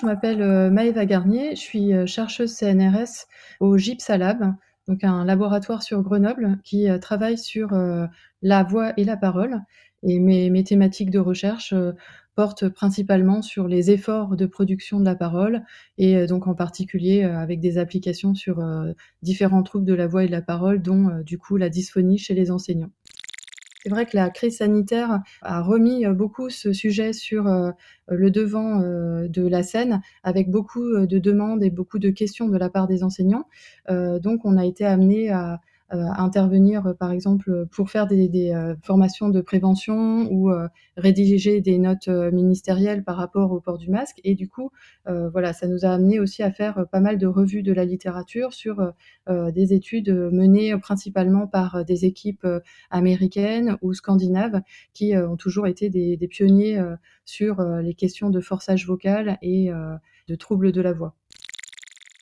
Je m'appelle euh, Maëva Garnier, je suis euh, chercheuse CNRS au GIPSALAB, donc un laboratoire sur Grenoble qui euh, travaille sur la voix et la parole. Et mes, mes thématiques de recherche portent principalement sur les efforts de production de la parole et donc en particulier avec des applications sur différents troubles de la voix et de la parole, dont du coup la dysphonie chez les enseignants. C'est vrai que la crise sanitaire a remis euh, beaucoup ce sujet sur euh, le devant euh, de la scène, avec beaucoup de demandes et beaucoup de questions de la part des enseignants. donc, on a été amené à euh, intervenir, euh, par exemple, pour faire des, euh, formations de prévention ou rédiger des notes ministérielles par rapport au port du masque. Et du coup, voilà, ça nous a amené aussi à faire pas mal de revues de la littérature sur des études menées principalement par des équipes américaines ou scandinaves qui ont toujours été des, des pionniers sur les questions de forçage vocal et de troubles de la voix.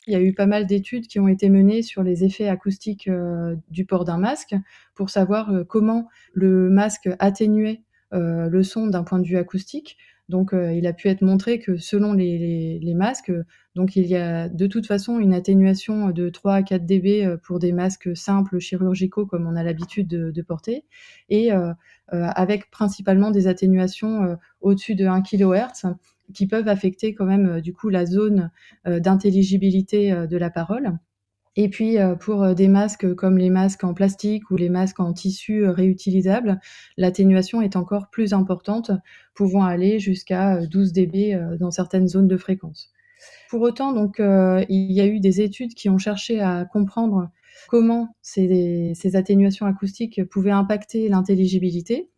Il y a eu pas mal d'études qui ont été menées sur les effets acoustiques euh, du port d'un masque pour savoir euh, comment le masque atténuait euh, le son d'un point de vue acoustique. Donc, il a pu être montré que selon les, masques, donc il y a de toute façon une atténuation de 3 à 4 dB pour des masques simples chirurgicaux comme on a l'habitude de, porter, et avec principalement des atténuations au-dessus de 1 kHz qui peuvent affecter quand même euh, du coup la zone euh, d'intelligibilité euh, de la parole. Et puis pour des masques comme les masques en plastique ou les masques en tissu réutilisables, l'atténuation est encore plus importante, pouvant aller jusqu'à 12 dB dans certaines zones de fréquence. Pour autant, donc, il y a eu des études qui ont cherché à comprendre comment ces, ces atténuations acoustiques pouvaient impacter l'intelligibilité.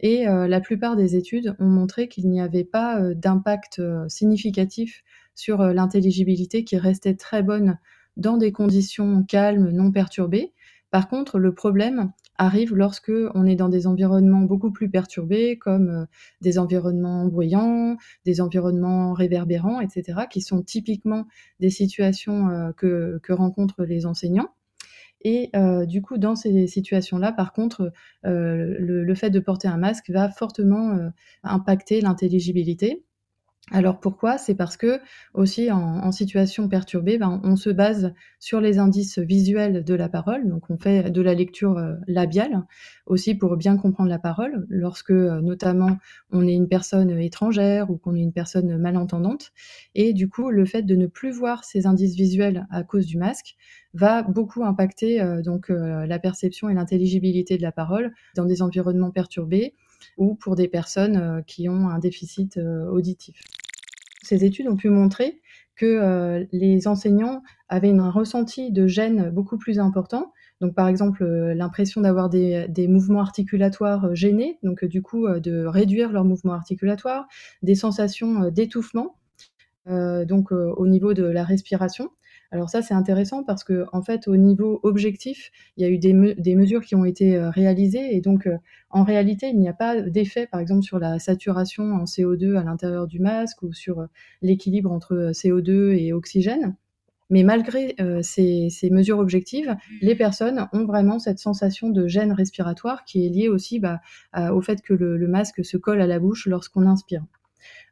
Et euh, la plupart des études ont montré qu'il n'y avait pas euh, d'impact euh, significatif sur l'intelligibilité qui restait très bonne dans des conditions calmes, non perturbées. Par contre, le problème arrive lorsque on est dans des environnements beaucoup plus perturbés, comme des environnements bruyants, des environnements réverbérants, etc., qui sont typiquement des situations que rencontrent les enseignants. Et euh, du coup, dans ces situations-là, par contre, euh, le, fait de porter un masque va fortement euh, impacter l'intelligibilité. Alors pourquoi? C'est parce que aussi en, situation perturbée, ben, on se base sur les indices visuels de la parole, donc on fait de la lecture euh, labiale aussi pour bien comprendre la parole, lorsque euh, notamment on est une personne étrangère ou qu'on est une personne malentendante. Et du coup, le fait de ne plus voir ces indices visuels à cause du masque va beaucoup impacter euh, donc la perception et l'intelligibilité de la parole dans des environnements perturbés ou pour des personnes euh, qui ont un déficit euh, auditif. Ces études ont pu montrer que euh, les enseignants avaient un ressenti de gêne beaucoup plus important. Par exemple, l'impression d'avoir des, mouvements articulatoires gênés, donc du coup de réduire leurs mouvements articulatoires, des sensations d'étouffement, donc au niveau de la respiration, alors ça, c'est intéressant parce que en fait, au niveau objectif, il y a eu des, mesures qui ont été euh, réalisées et donc euh, en réalité, il n'y a pas d'effet, par exemple, sur la saturation en CO2 à l'intérieur du masque ou sur euh, l'équilibre entre CO2 et oxygène. Mais malgré ces, mesures objectives, les personnes ont vraiment cette sensation de gêne respiratoire qui est liée aussi bah, au fait que le masque se colle à la bouche lorsqu'on inspire.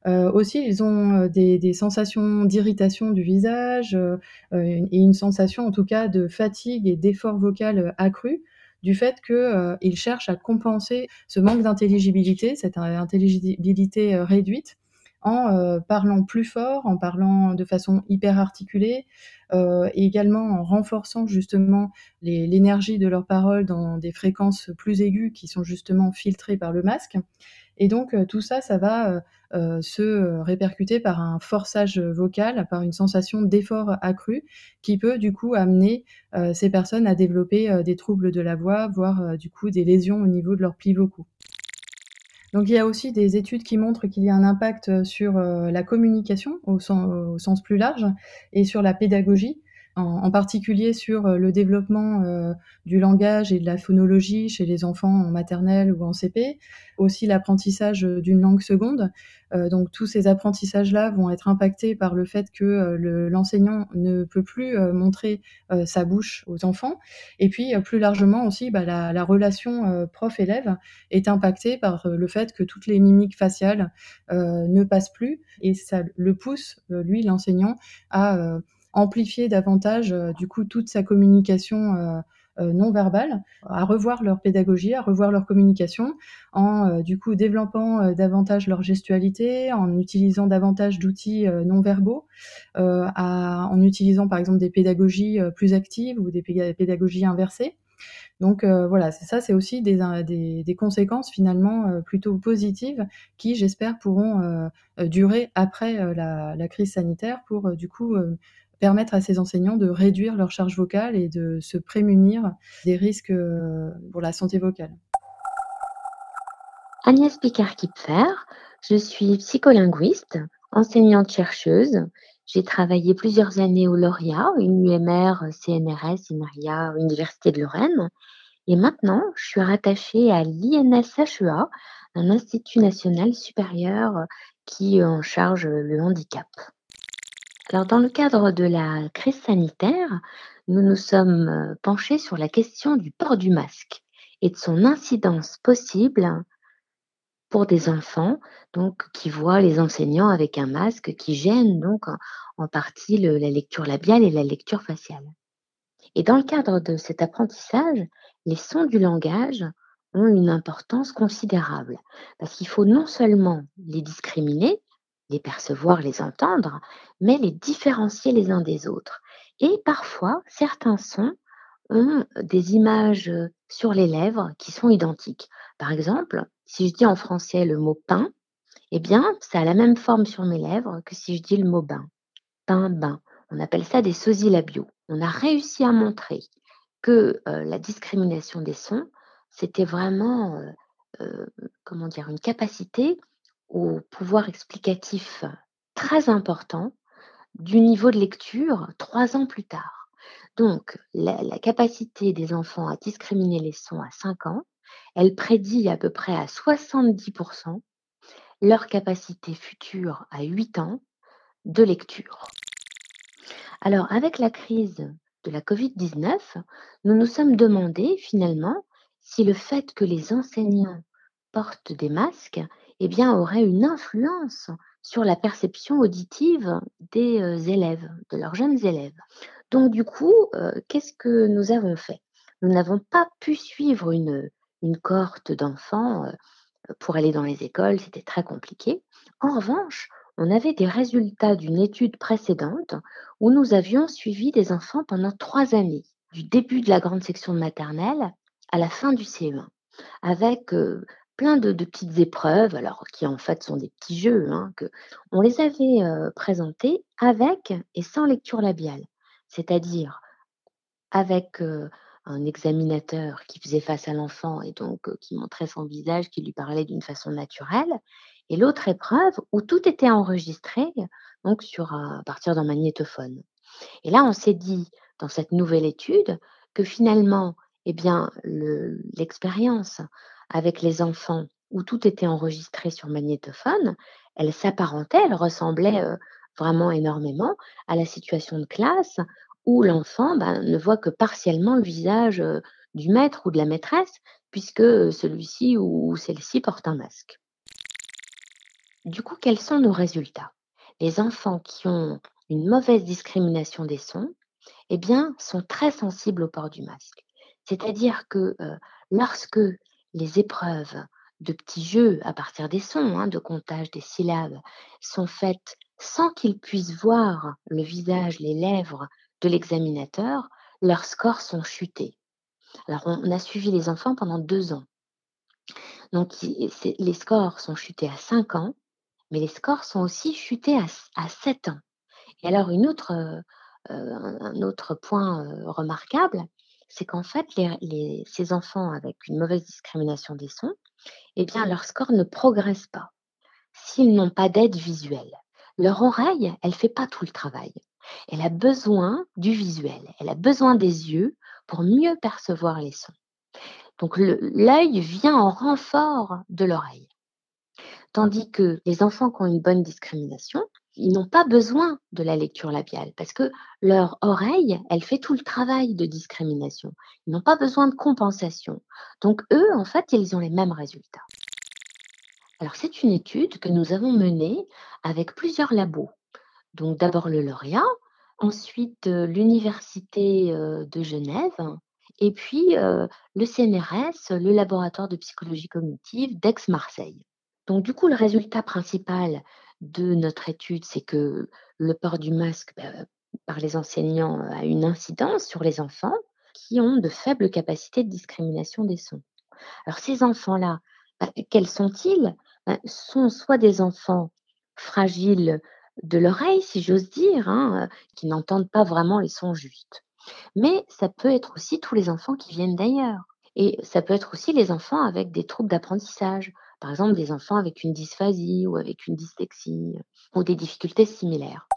Euh, aussi, ils ont euh, des, sensations d'irritation du visage euh, et une sensation en tout cas de fatigue et d'effort vocal accru du fait qu'ils cherchent à compenser ce manque d'intelligibilité, cette intelligibilité réduite, en parlant plus fort, en parlant de façon hyper articulée, et également en renforçant justement l'énergie de leurs paroles dans des fréquences plus aiguës qui sont justement filtrées par le masque. Et donc tout ça, ça va se répercuter par un forçage vocal, par une sensation d'effort accru qui peut du coup amener ces personnes à développer des troubles de la voix, voire du coup des lésions au niveau de leurs plis vocaux. Donc il y a aussi des études qui montrent qu'il y a un impact sur la communication au sens, plus large et sur la pédagogie. En particulier sur, le développement, du langage et de la phonologie chez les enfants en maternelle ou en CP. Aussi l'apprentissage, d'une langue seconde. donc tous ces apprentissages-là vont être impactés par le fait que, l'enseignant ne peut plus, montrer, sa bouche aux enfants et puis, plus largement aussi, bah, la relation, prof-élève est impactée par, le fait que toutes les mimiques faciales, ne passent plus et ça le pousse, lui l'enseignant à, amplifier davantage, euh, du coup, toute sa communication euh, euh, non verbale, à revoir leur pédagogie, à revoir leur communication, en du coup développant davantage leur gestualité, en utilisant davantage d'outils non verbaux, en utilisant par exemple des pédagogies plus actives ou des pédagogies inversées. Donc voilà, ça, c'est aussi des, des, conséquences finalement plutôt positives qui, j'espère, pourront durer après la, crise sanitaire pour du coup permettre à ces enseignants de réduire leur charge vocale et de se prémunir des risques euh, pour la santé vocale. Agnès Picard-Kipfer, je suis psycholinguiste, enseignante-chercheuse. J'ai travaillé plusieurs années au Lauria, une UMR, CNRS, INRIA, Université de Lorraine. Et maintenant, je suis rattachée à l'INSHEA, un institut national supérieur qui en charge le handicap. Dans le cadre de la crise sanitaire, nous nous sommes euh, penchés sur la question du port du masque et de son incidence possible pour des enfants donc qui voient les enseignants avec un masque qui gêne donc en, partie la lecture labiale et la lecture faciale. Et dans le cadre de cet apprentissage, les sons du langage ont une importance considérable parce qu'il faut non seulement les discriminer, les percevoir, les entendre, mais les différencier les uns des autres. Et parfois, certains sons ont des images sur les lèvres qui sont identiques. Par exemple, si je dis en français le mot pain, eh bien, ça a la même forme sur mes lèvres que si je dis le mot bain. Pain, bain. On appelle ça des sosies labiaux. On a réussi à montrer que la discrimination des sons, c'était vraiment, comment dire, une capacité au pouvoir explicatif très important du niveau de lecture trois ans plus tard. Donc, la, capacité des enfants à discriminer les sons à 5 ans, elle prédit à peu près à 70% leur capacité future à 8 ans de lecture. Alors, avec la crise de la Covid-19, nous nous sommes demandé finalement si le fait que les enseignants portent des masques eh bien, aurait une influence sur la perception auditive des élèves, de leurs jeunes élèves. Donc du coup, qu'est-ce que nous avons fait? Nous n'avons pas pu suivre une, une cohorte d'enfants pour aller dans les écoles, c'était très compliqué. En revanche, on avait des résultats d'une étude précédente où nous avions suivi des enfants pendant trois années, du début de la grande section de maternelle à la fin du CE1, avec plein de, petites épreuves, alors qui en fait sont des petits jeux, hein, que on les avait présentés avec et sans lecture labiale, c'est-à-dire avec un examinateur qui faisait face à l'enfant et donc qui montrait son visage, qui lui parlait d'une façon naturelle, et l'autre épreuve où tout était enregistré donc sur à partir d'un magnétophone. Et là, on s'est dit dans cette nouvelle étude que finalement, eh bien, l'expérience avec les enfants où tout était enregistré sur magnétophone, elle s'apparentait, elle ressemblait vraiment énormément à la situation de classe où l'enfant ben, ne voit que partiellement le visage du maître ou de la maîtresse, puisque celui-ci ou celle-ci porte un masque. Du coup, quels sont nos résultats? Les enfants qui ont une mauvaise discrimination des sons, eh bien, sont très sensibles au port du masque. C'est-à-dire que lorsque les épreuves de petits jeux à partir des sons, hein, de comptage des syllabes, sont faites sans qu'ils puissent voir le visage, les lèvres de l'examinateur, leurs scores sont chutés. Alors, on a suivi les enfants pendant deux ans. Donc, les scores sont chutés à cinq ans, mais les scores sont aussi chutés à, sept ans. Et alors, une autre, euh, un autre point euh, remarquable, c'est qu'en fait, ces enfants avec une mauvaise discrimination des sons, eh bien, leur score ne progresse pas s'ils n'ont pas d'aide visuelle. Leur oreille, elle ne fait pas tout le travail. Elle a besoin du visuel, elle a besoin des yeux pour mieux percevoir les sons. Donc l'œil vient en renfort de l'oreille. Tandis que les enfants qui ont une bonne discrimination, ils n'ont pas besoin de la lecture labiale parce que leur oreille, elle fait tout le travail de discrimination. Ils n'ont pas besoin de compensation. Donc eux, en fait, ils ont les mêmes résultats. Alors c'est une étude que nous avons menée avec plusieurs labos. Donc d'abord le lauréat, ensuite euh, l'université euh, de Genève et puis euh, le CNRS, le laboratoire de psychologie cognitive d'Aix-Marseille. Donc du coup le résultat principal de notre étude, c'est que le port du masque bah, par les enseignants a une incidence sur les enfants qui ont de faibles capacités de discrimination des sons. Alors ces enfants-là, bah, quels sont-ils? Bah, Sont soit des enfants fragiles de l'oreille, si j'ose dire, hein, qui n'entendent pas vraiment les sons justes. Mais ça peut être aussi tous les enfants qui viennent d'ailleurs. Et ça peut être aussi les enfants avec des troubles d'apprentissage, par exemple des enfants avec une dysphasie ou avec une dyslexie ou des difficultés similaires.